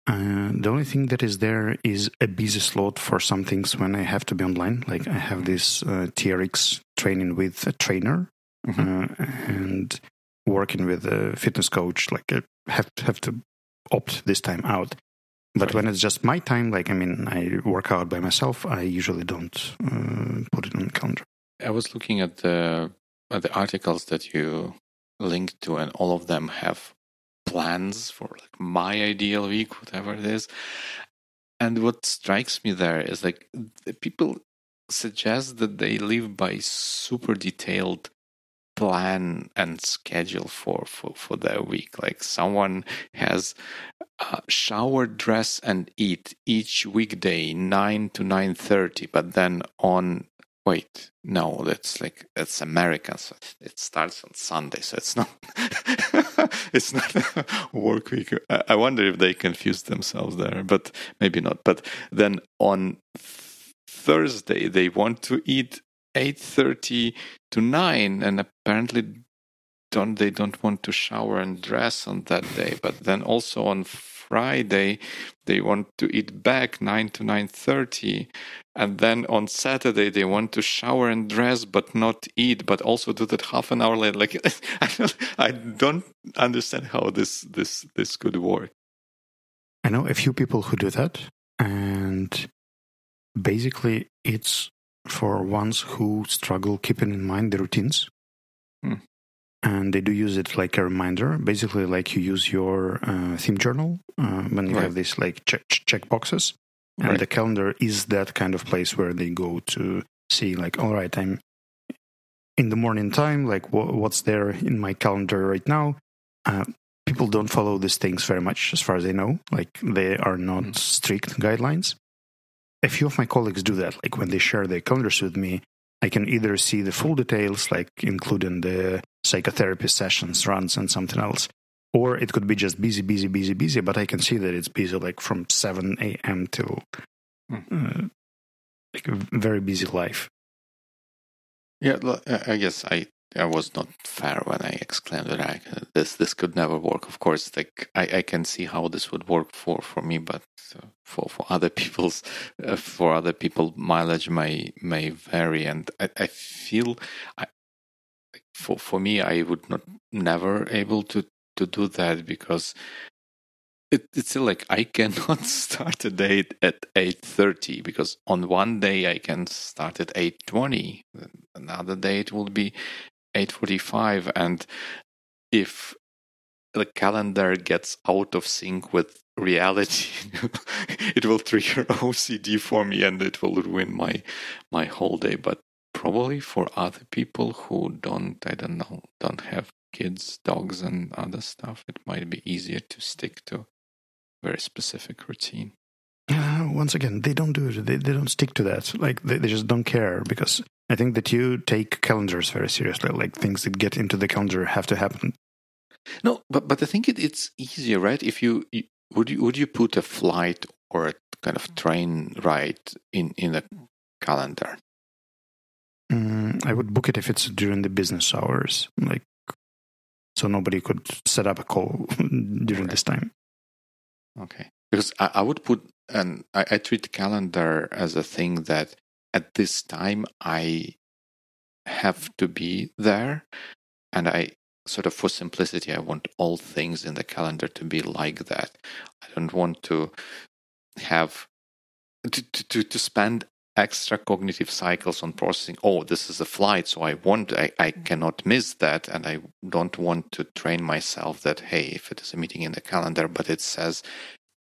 Uh, the only thing that is there is a busy slot for some things when I have to be online. Like I have this uh, TRX training with a trainer mm-hmm. uh, and working with a fitness coach. Like I have to, have to opt this time out. But right. when it's just my time, like I mean, I work out by myself. I usually don't uh, put it on the calendar. I was looking at the at the articles that you linked to, and all of them have plans for like my ideal week, whatever it is. and what strikes me there is like the people suggest that they live by super detailed plan and schedule for, for, for their week. Like someone has uh, shower, dress, and eat each weekday nine to nine thirty, but then on wait no that's like that's american so it starts on sunday so it's not it's not work week i wonder if they confused themselves there but maybe not but then on thursday they want to eat 8.30 to 9 and apparently don't they don't want to shower and dress on that day. But then also on friday they want to eat back 9 to 9.30 and then on saturday they want to shower and dress but not eat but also do that half an hour later. Like i don't, I don't understand how this this this could work. I know a few people who do that and basically it's for ones who struggle keeping in mind the routines. Hmm. And they do use it like a reminder, basically, like you use your uh, theme journal uh, when you right. have these like check, check boxes. And right. the calendar is that kind of place where they go to see, like, all right, I'm in the morning time, like, wh- what's there in my calendar right now? Uh, people don't follow these things very much, as far as I know. Like, they are not mm. strict guidelines a few of my colleagues do that. Like when they share their calendars with me, I can either see the full details, like including the psychotherapy sessions, runs, and something else, or it could be just busy, busy, busy, busy. But I can see that it's busy, like from seven a.m. till hmm. uh, like a very busy life. Yeah, I guess I I was not fair when I exclaimed that I, this this could never work. Of course, like I, I can see how this would work for, for me, but uh, for for other people's uh, for other people, mileage may may vary, and I, I feel I, for for me, I would not never able to to do that because it, it's still like I cannot start a date at eight thirty because on one day I can start at eight twenty. Another day it will be 8:45 and if the calendar gets out of sync with reality it will trigger OCD for me and it will ruin my my whole day. But probably for other people who don't I don't know don't have kids dogs and other stuff it might be easier to stick to very specific routine once again they don't do it they, they don't stick to that like they, they just don't care because I think that you take calendars very seriously. Like things that get into the calendar have to happen. No, but but I think it, it's easier, right? If you, you would you would you put a flight or a kind of train ride in in a calendar? Mm, I would book it if it's during the business hours, like so nobody could set up a call during this time. Okay, because I, I would put and I, I treat the calendar as a thing that at this time I have to be there. And I sort of, for simplicity, I want all things in the calendar to be like that. I don't want to have to, to, to spend extra cognitive cycles on processing oh this is a flight so i want I, I mm-hmm. cannot miss that and i don't want to train myself that hey if it is a meeting in the calendar but it says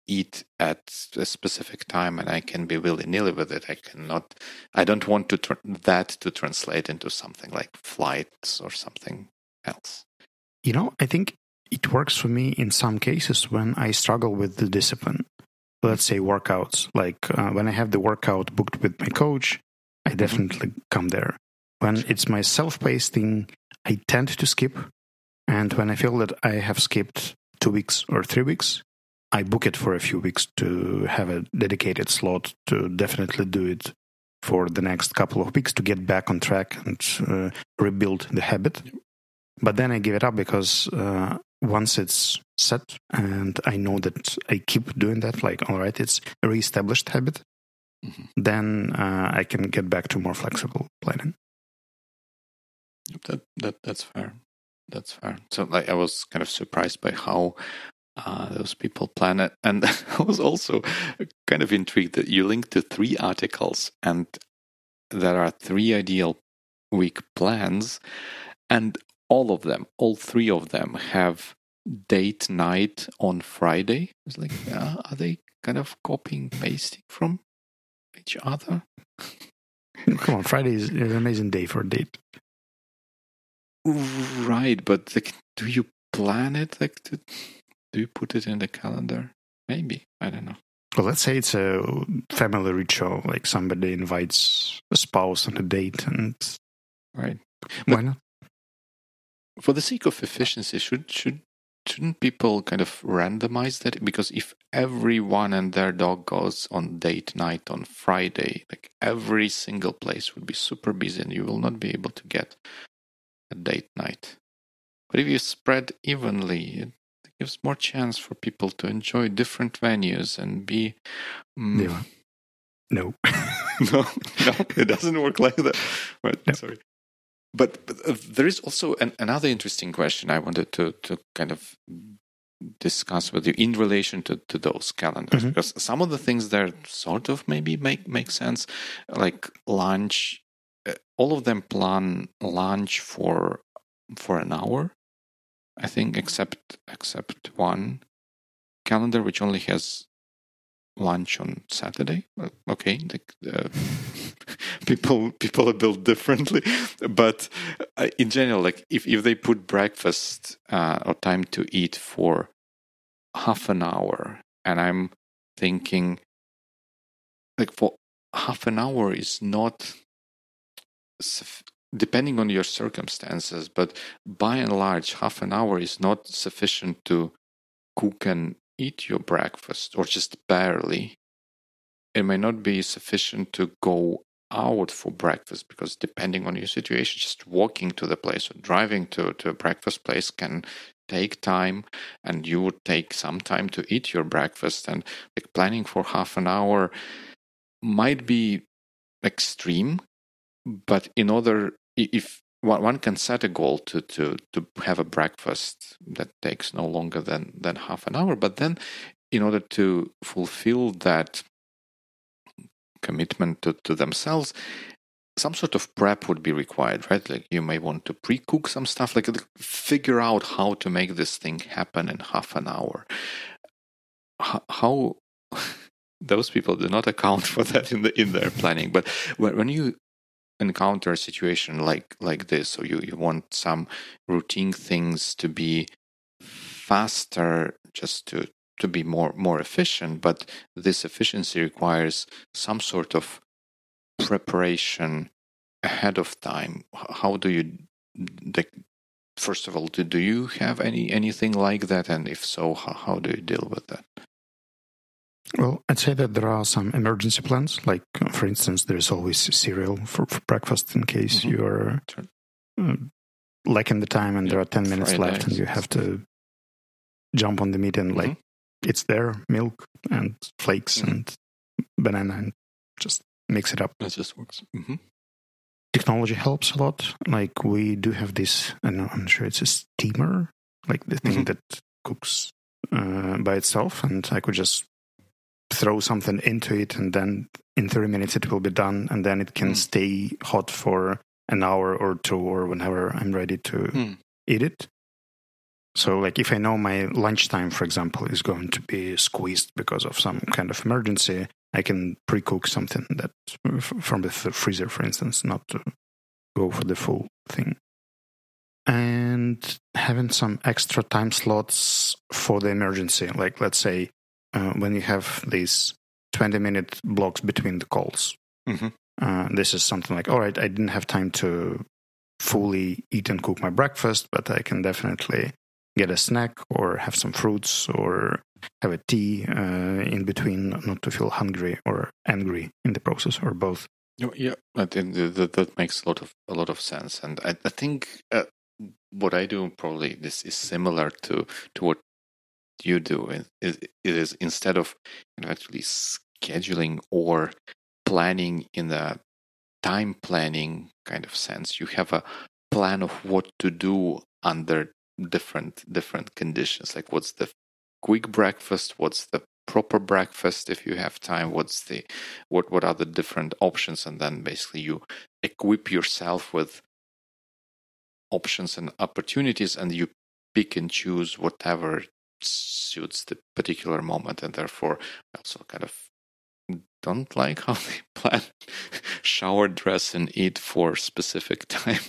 eat at a specific time and I can be willy nilly with it. I cannot, I don't want to tr- that to translate into something like flights or something else. You know, I think it works for me in some cases when I struggle with the discipline. Let's say workouts, like uh, when I have the workout booked with my coach, I mm-hmm. definitely come there. When it's my self paced thing, I tend to skip. And when I feel that I have skipped two weeks or three weeks, I book it for a few weeks to have a dedicated slot to definitely do it for the next couple of weeks to get back on track and uh, rebuild the habit. But then I give it up because uh, once it's set and I know that I keep doing that, like, all right, it's a re-established habit, mm-hmm. then uh, I can get back to more flexible planning. That that that's fair. That's fair. So like I was kind of surprised by how uh, those people plan it. And I was also kind of intrigued that you linked to three articles and there are three ideal week plans, and all of them, all three of them have date night on Friday. It's like, uh, are they kind of copying pasting from each other? Come on, Friday is an amazing day for a date. Right, but like, do you plan it? Like, to, do you put it in the calendar? Maybe I don't know. Well, let's say it's a family ritual, like somebody invites a spouse on a date, and right, why but not? For the sake of efficiency, should should shouldn't people kind of randomize that? Because if everyone and their dog goes on date night on Friday, like every single place would be super busy, and you will not be able to get a date night. But if you spread evenly, gives more chance for people to enjoy different venues and be. Yeah. No. no, no, it doesn't work like that. But No. sorry. But, but uh, there is also an, another interesting question I wanted to to kind of discuss with you in relation to, to those calendars Mhm. because some of the things there sort of maybe make make sense like lunch uh, all of them plan lunch for for an hour i think except except one calendar which only has lunch on saturday. Uh, okay like, uh, people people are built differently. But uh, in general like if, if they put breakfast uh, or time to eat for half an hour and i'm thinking like for half an hour is not depending on your circumstances but by and large half an hour is not sufficient to cook and eat your breakfast or just barely. It may not be sufficient to go out for breakfast because depending on your situation just walking to the place or driving to, to a breakfast place can take time and you would take some time to eat your breakfast and like planning for half an hour might be extreme but in order i- if one can set a goal to, to, to have a breakfast that takes no longer than, than half an hour but then in order to fulfill that commitment to, to themselves some sort of prep would be required right? Like you may want to pre-cook some stuff like figure out how to make this thing happen in half an hour. How, those people do not account for that in the in their planning but when you encounter a situation like like this. Or you, you want some routine things to be faster just to to be more more efficient but this efficiency requires some sort of preparation ahead of time. How do you the, first of all do, do you have any anything like that? And if so how, how do you deal with that Well, I'd say that there are some emergency plans. Like, uh, for instance, there's always cereal for, for breakfast in case Mhm. you're uh, lacking the time and there are 10 minutes left and you have to jump on the meat and, like, it's there milk and flakes Mhm. and banana and just mix it up. that just works hmm Technology helps a lot. Like, we do have this, and I'm sure it's a steamer, like the thing Mhm. that cooks uh, by itself. And I could just throw something into it and then in 30 minutes it will be done and then it can Mm. stay hot for an hour or two or whenever i'm ready to Mm. eat it so like if i know my lunchtime for example is going to be squeezed because of some kind of emergency i can pre-cook something that f- from the freezer for instance not to go for the full thing and having some extra time slots for the emergency like let's say uh, when you have these 20 minute blocks between the calls. Mhm. Uh, this is something like, all right, I didn't have time to fully eat and cook my breakfast, but I can definitely get a snack or have some fruits or have a tea uh, in between, not to feel hungry or angry in the process, or both. Yeah, I think that, that, that makes a lot of a lot of sense, and I, I think uh, what I do probably this is similar to to what you do. It, is instead of you know, actually scheduling or planning in the time planning kind of sense, you have a plan of what to do under different different conditions. Like what's the quick breakfast? What's the proper breakfast if you have time what's the what what are the different options and then basically you equip yourself with options and opportunities and you pick and choose whatever suits the particular moment, and therefore I also kind of don't like how they plan shower, dress, and eat for specific time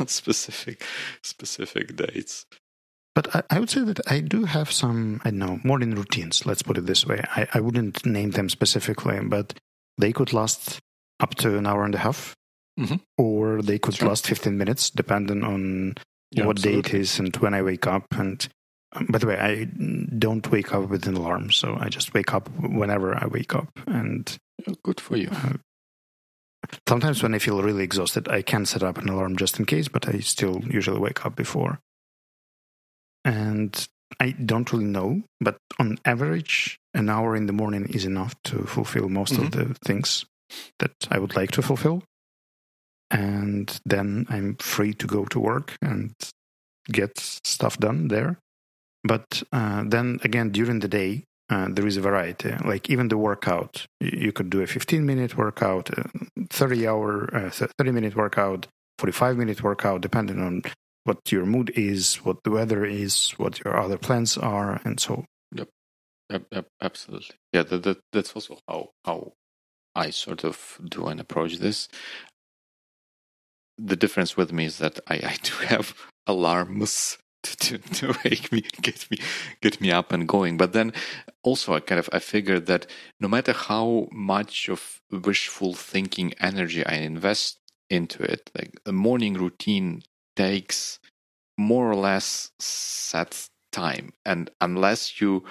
on specific specific dates. But I, I, would say that I do have some, I don't know, morning routines. Let's put it this way. I, I wouldn't name them specifically, but they could last up to an hour and a half, mm-hmm. or they could sure. last 15 minutes, depending on yeah, what absolutely. day it is and when I wake up. And by the way, I don't wake up with an alarm, so I just wake up whenever I wake up. And good for you. Uh, sometimes when I feel really exhausted, I can set up an alarm just in case, but I still usually wake up before. And I don't really know, but on average, an hour in the morning is enough to fulfill most mm-hmm. of the things that I would like to fulfill. And then I'm free to go to work and get stuff done there. But uh, then again, during the day, uh, there is a variety. Like even the workout, you could do a 15 minute workout, 30 hour, uh, 30 minute workout, 45 minute workout, depending on what your mood is, what the weather is, what your other plans are, and so. Yep, yep, yep absolutely. Yeah, that, that that's also how how I sort of do and approach this. The difference with me is that I, I do have alarms to, to wake me, get me, get me up and going. But then also I kind of I figured that no matter how much of wishful thinking energy I invest into it, like a morning routine takes more or less set time, and unless you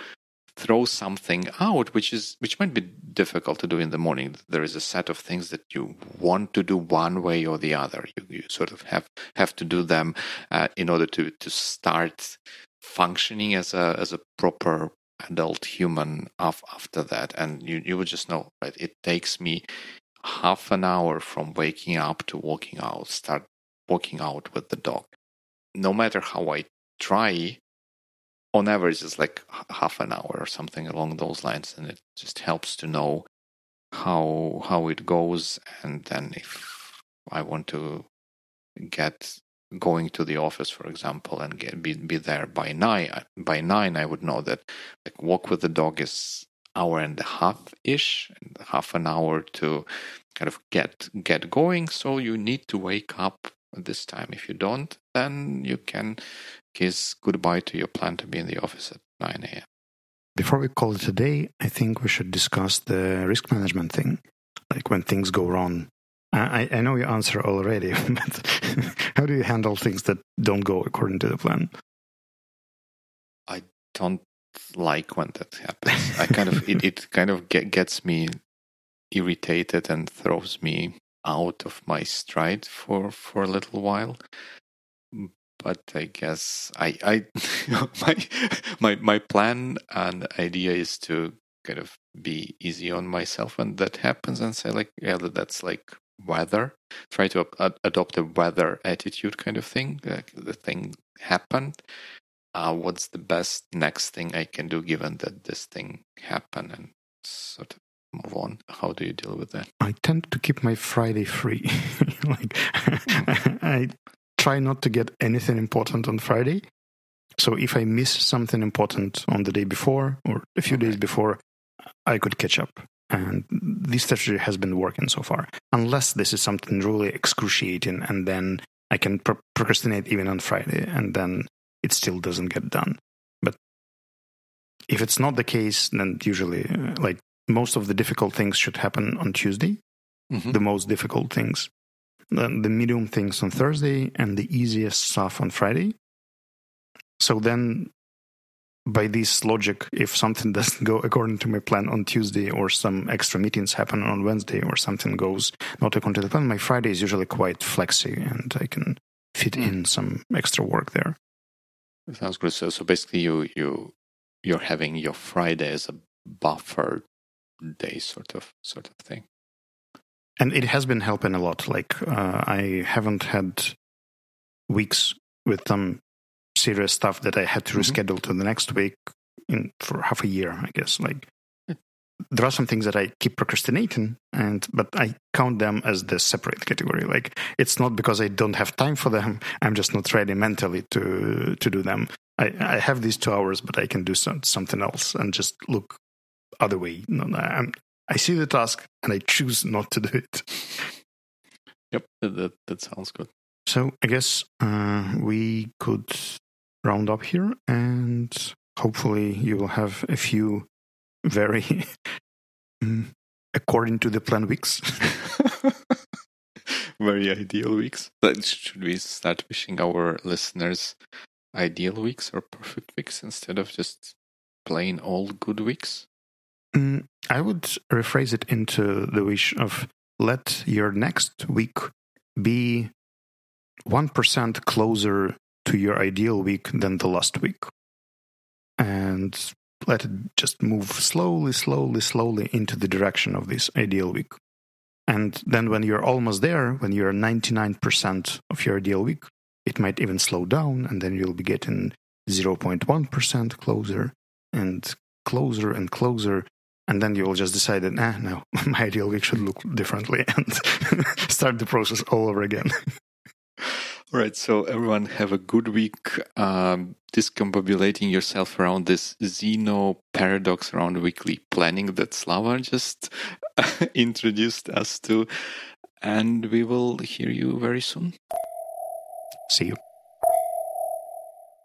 throw something out which is which might be difficult to do in the morning. There is a set of things that you want to do one way or the other. You, you sort of have have to do them uh, in order to to start functioning as a as a proper adult human after that. And you you would just know right? It takes me half an hour from waking up to walking out start walking out with the dog. No matter how i try on average it's like half an hour or something along those lines and it just helps to know how how it goes and then if i want to get going to the office for example and get be, be there by nine by nine i would know that like walk with the dog is hour and a half ish half an hour to kind of get get going. So you need to wake up this time. If you don't then you can kiss goodbye to your plan to be in the office at 9 a.m. Before we call it a day, I think we should discuss the risk management thing, like when things go wrong. I, I know your answer already, but how do you handle things that don't go according to the plan? I don't like when that happens. I kind of it, it kind of get, gets me irritated and throws me out of my stride for for a little while but I guess I I my my my plan and idea is to kind of be easy on myself when that happens and say like yeah that's like weather. Try to ad- adopt a weather attitude kind of thing like the thing happened. Uh, what's the best next thing I can do given that this thing happened and sort of move on? How do you deal with that? I tend to keep my friday free like hmm. i try not to get anything important on Friday. So if I miss something important on the day before or a few days before, I could catch up. And this strategy has been working so far. Unless this is something really excruciating, and then I can pro- procrastinate even on Friday, and then it still doesn't get done. But if it's not the case, then usually, uh, like most of the difficult things should happen on Tuesday. Mm-hmm. The most difficult things the, the medium things on Thursday and the easiest stuff on Friday. So then, by this logic, if something doesn't go according to my plan on Tuesday, or some extra meetings happen on Wednesday, or something goes not according to the plan, my Friday is usually quite flexy, and I can fit mm. in some extra work there. sounds good. So, so basically, you you you're having your Friday as a buffer day, sort of sort of thing and it has been helping a lot. Like uh, I haven't had weeks with some serious stuff that I had to mm-hmm. reschedule to the next week in for half a year, I guess. Like there are some things that I keep procrastinating, and but I count them as the separate category. Like it's not because I don't have time for them; I'm just not ready mentally to to do them. I, I have these two hours, but I can do some, something else and just look other way. No, I'm, I see the task and I choose not to do it. Yep, that that sounds good. So I guess uh, we could round up here, and hopefully you will have a few very mm, according to the plan weeks. very ideal weeks. Should we start wishing our listeners ideal weeks or perfect weeks instead of just plain old good weeks? Mm, I would rephrase it into the wish of let your next week be 1% closer to your ideal week than the last week. And let it just move slowly, slowly, slowly into the direction of this ideal week. And then when you're almost there, when you're 99% of your ideal week, it might even slow down, and then you'll be getting 0.1% closer and closer and closer. And then you'll just decide that, no, my ideal week should look differently and start the process all over again. All right, so everyone have a good week um, discombobulating yourself around this Zeno paradox around weekly planning that Slava just introduced us to. And we will hear you very soon. See you.